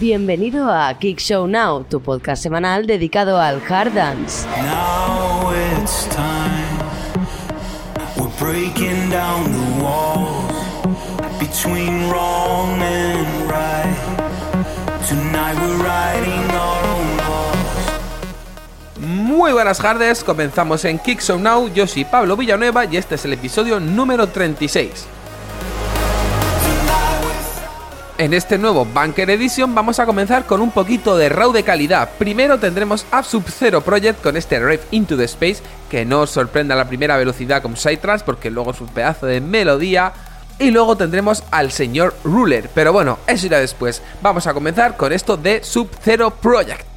Bienvenido a Kick Show Now, tu podcast semanal dedicado al hard dance. Now it's time. We're breaking down the walls between wrong and right. Tonight we're writing our own laws. Muy buenas tardes, comenzamos en Kick Show Now, yo soy Pablo Villanueva y este es el episodio número 36. En este nuevo Bunker Edition vamos a comenzar con un poquito de raw de calidad. Primero tendremos a Sub-Zero Project con este Rev Into the Space, que no os sorprenda la primera velocidad como Psytrance porque luego es un pedazo de melodía. Y luego tendremos al señor Ruler, pero bueno, eso irá después. Vamos a comenzar con esto de Sub-Zero Project.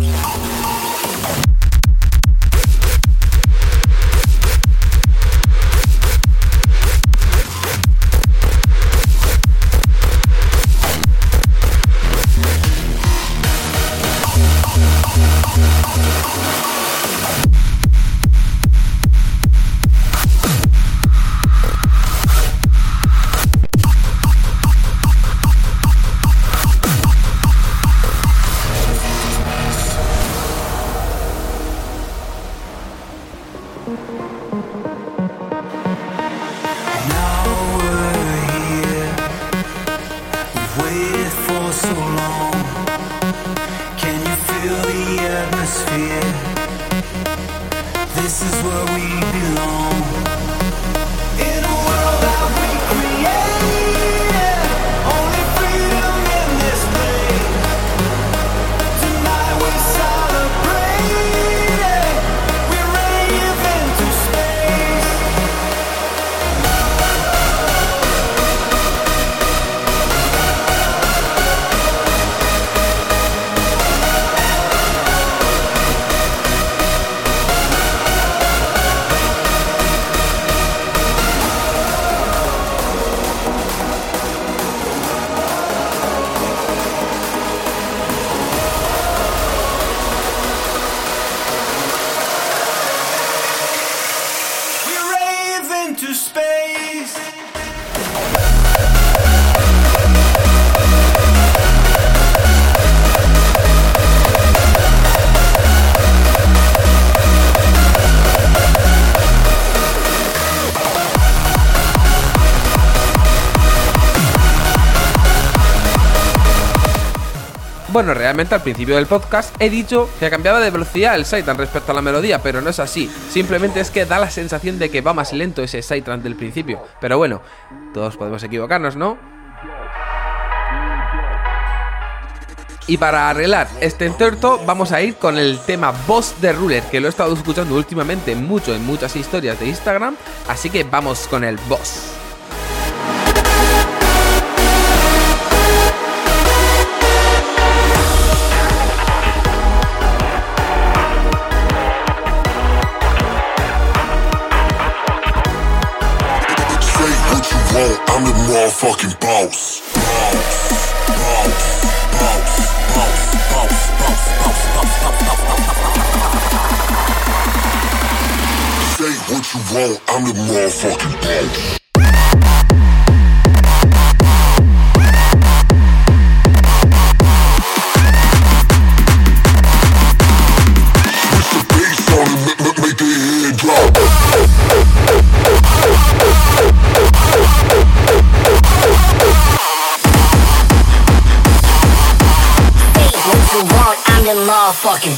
Yeah. Waited for so long. Bueno, realmente al principio del podcast he dicho que cambiaba de velocidad el Saitan respecto a la melodía, pero no es así. Simplemente es que da la sensación de que va más lento ese Saitan del principio. Pero bueno, todos podemos equivocarnos, ¿no? Y para arreglar este entorto vamos a ir con el tema Boss de Ruler, que lo he estado escuchando últimamente mucho en muchas historias de Instagram, así que vamos con el Boss. motherfucking boss. Boss, boss, boss, boss, boss, boss, boss, boss, boss, boss, boss. Say what you want, I'm the motherfucking boss. fucking.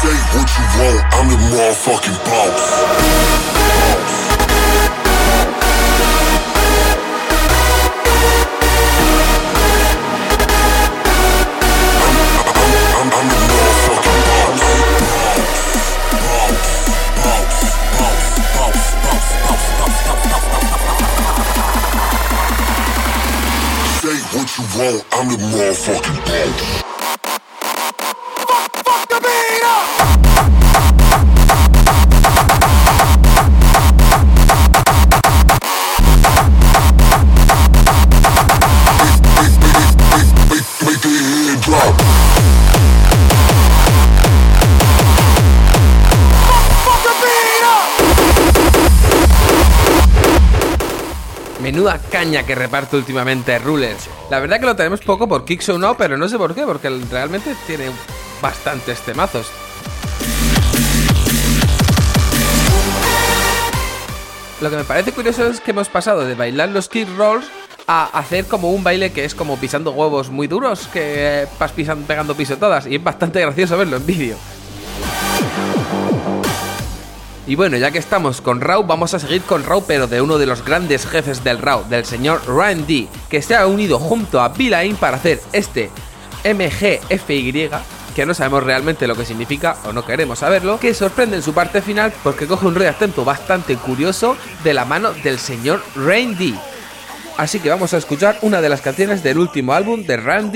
Say what you want, I'm the motherfucking boss. wrong, I'm the motherfucking boss. Fuck, fuck the beat up! Caña que reparte últimamente Rulers. La verdad que lo tenemos poco por Kick Show Now, pero no sé por qué, porque realmente tiene bastantes temazos. Lo que me parece curioso es que hemos pasado de bailar los kick rolls a hacer como un baile que es como pisando huevos muy duros, que vas pisando, pegando pisotadas, y es bastante gracioso verlo en vídeo. Y bueno, ya que estamos con Raw, vamos a seguir con Raw, pero de uno de los grandes jefes del Raw, del señor Ryan D, que se ha unido junto a Villain para hacer este MGFY, que no sabemos realmente lo que significa o no queremos saberlo, que sorprende en su parte final porque coge un rey tempo bastante curioso de la mano del señor Ryan D. Así que vamos a escuchar una de las canciones del último álbum de Ryan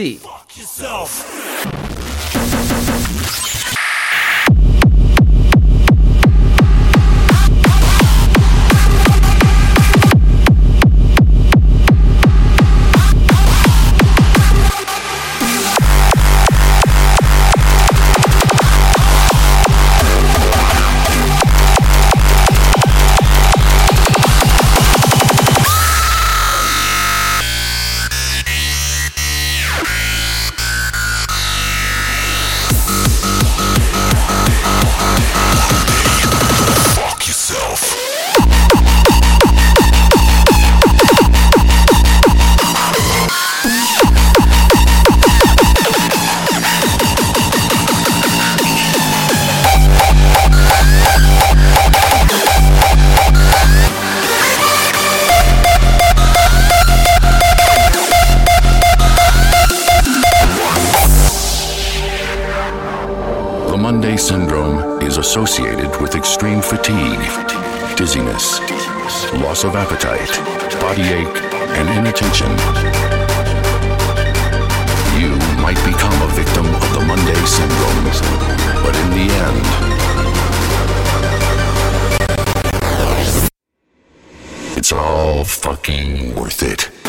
with extreme fatigue, dizziness, loss of appetite, body ache, and inattention. You might become a victim of the Monday syndrome, but in the end, it's all fucking worth it.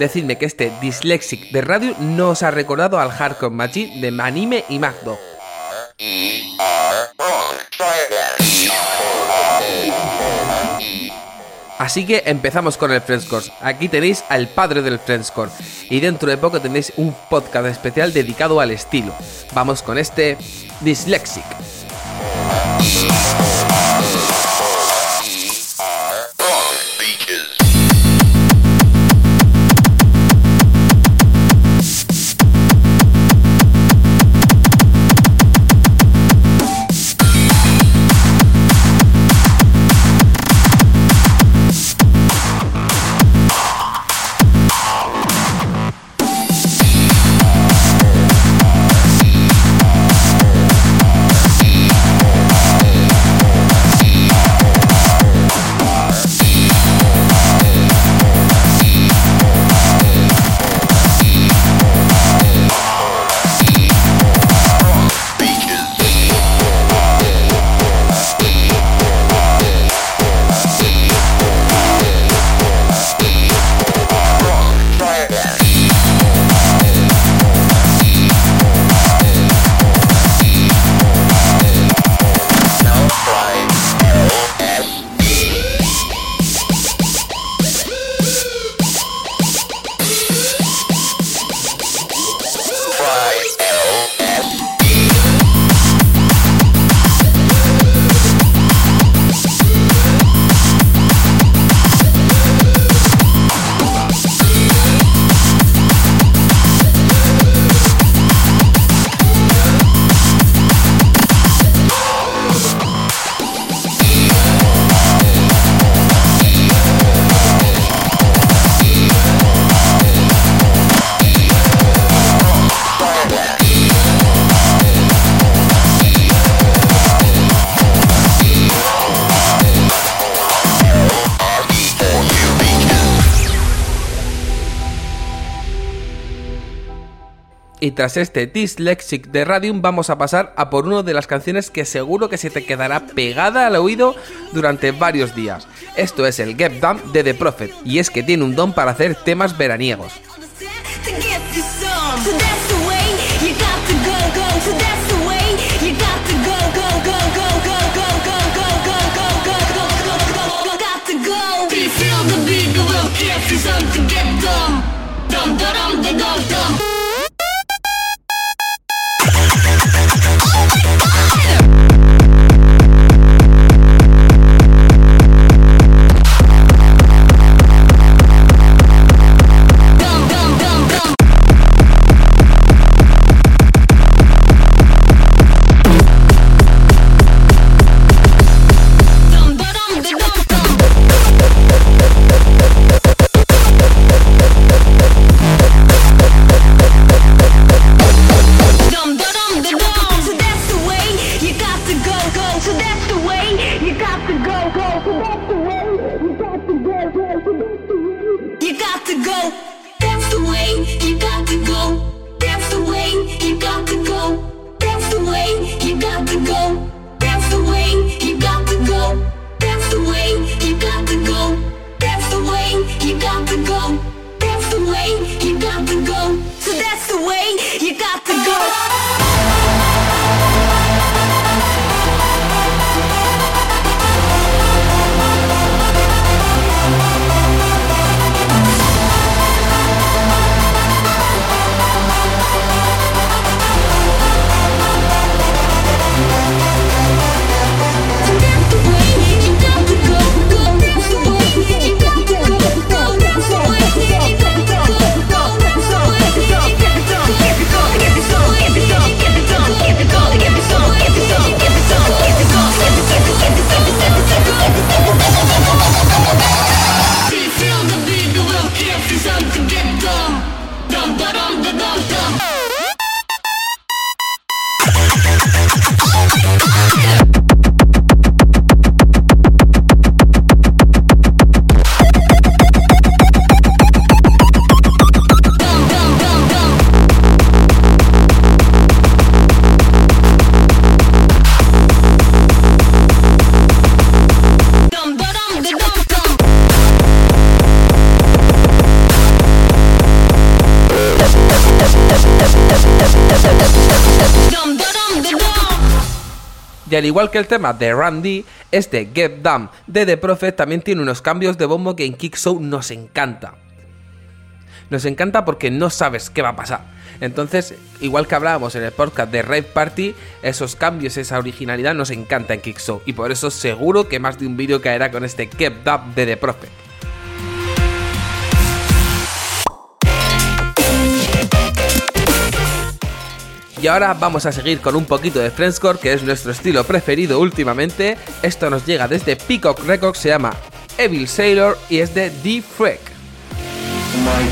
Decidme que este Dyslexic de radio no os ha recordado al Hardcore Machine de Manime y Magdo. Así que empezamos con el Friendscore. Aquí tenéis al padre del Friendscore. Y dentro de poco tendréis un podcast especial dedicado al estilo. Vamos con este Dyslexic. Y tras este Dyslexic de Radium vamos a pasar a por una de las canciones que seguro que se te quedará pegada al oído durante varios días. Esto es el Get Down de The Prophet y es que tiene un don para hacer temas veraniegos. Al igual que el tema de Randy, este Get Down de The Prophet también tiene unos cambios de bombo que en Kick Show nos encanta. Nos encanta porque no sabes qué va a pasar. Entonces, igual que hablábamos en el podcast de Rave Party, esos cambios, esa originalidad nos encanta en Kick Show. Y por eso seguro que más de un vídeo caerá con este Get Down de The Prophet. Y ahora vamos a seguir con un poquito de Friendscore, que es nuestro estilo preferido últimamente. Esto nos llega desde Peacock Records, se llama Evil Sailor y es de D. Freck. My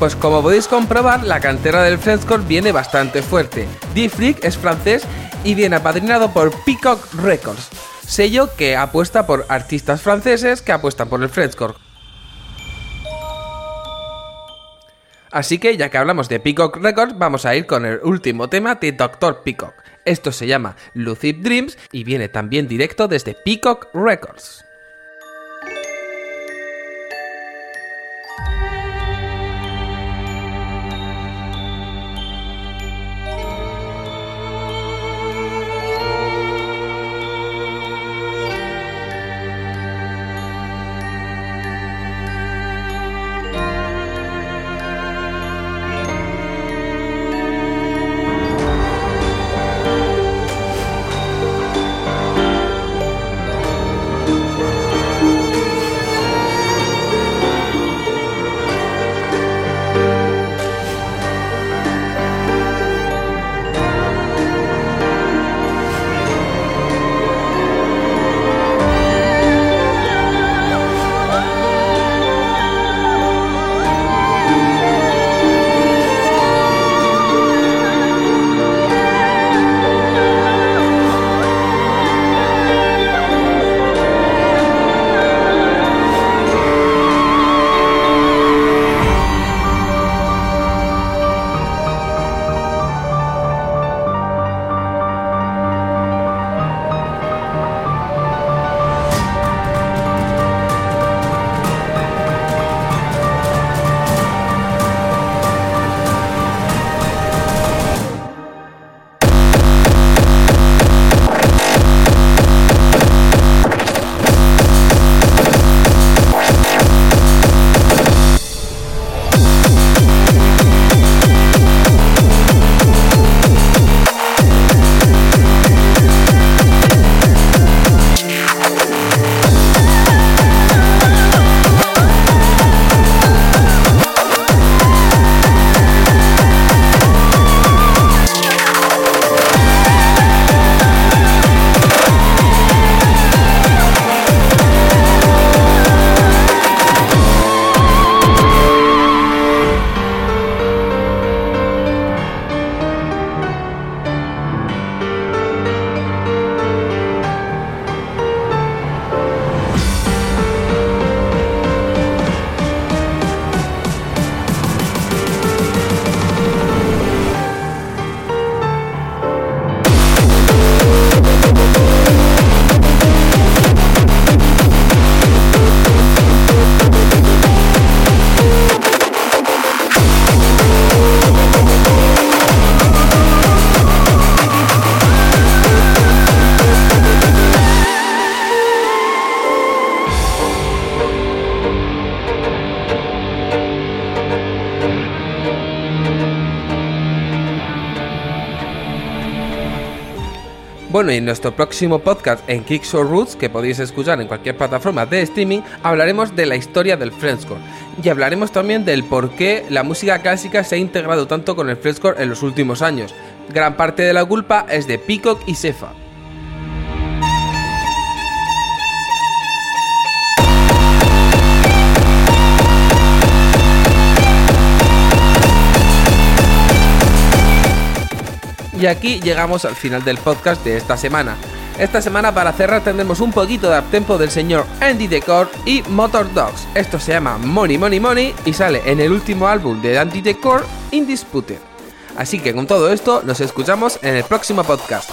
Pues como podéis comprobar, la cantera del Friendscore viene bastante fuerte. D-Freak es francés y viene apadrinado por Peacock Records, sello que apuesta por artistas franceses que apuestan por el Friendscore. Así que ya que hablamos de Peacock Records, vamos a ir con el último tema de Dr. Peacock. Esto se llama Lucid Dreams y viene también directo desde Peacock Records. Bueno, y en nuestro próximo podcast en Kicks or Roots, que podéis escuchar en cualquier plataforma de streaming, hablaremos de la historia del Frenchcore y hablaremos también del por qué la música clásica se ha integrado tanto con el Frenchcore en los últimos años. Gran parte de la culpa es de Peacock y Sefa. Y aquí llegamos al final del podcast de esta semana. Esta semana para cerrar tendremos un poquito de uptempo del señor Andy Decor y Motor Dogs. Esto se llama Money Money Money y sale en el último álbum de Andy Decor, Indisputed. Así que con todo esto nos escuchamos en el próximo podcast.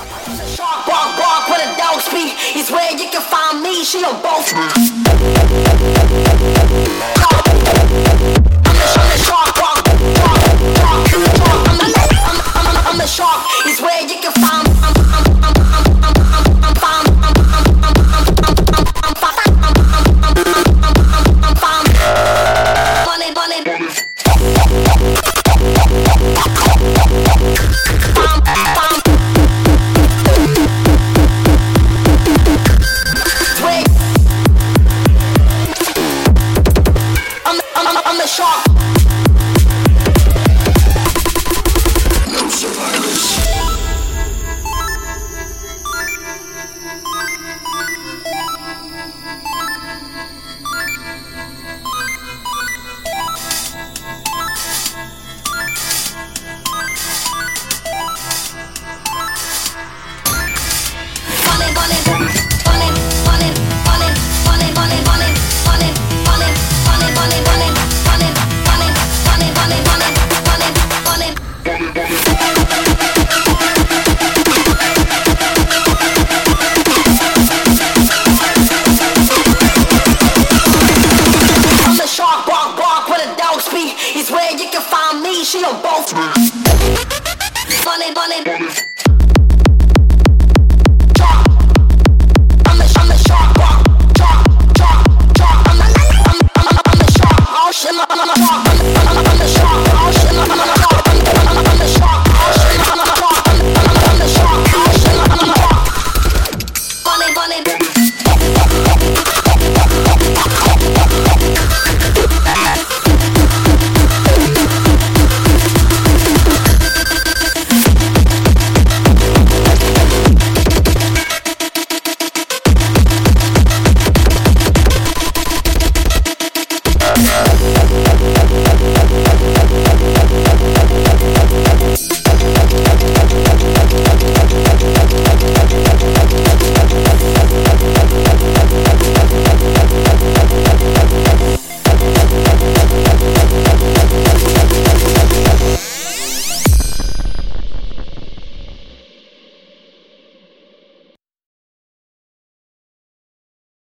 falling.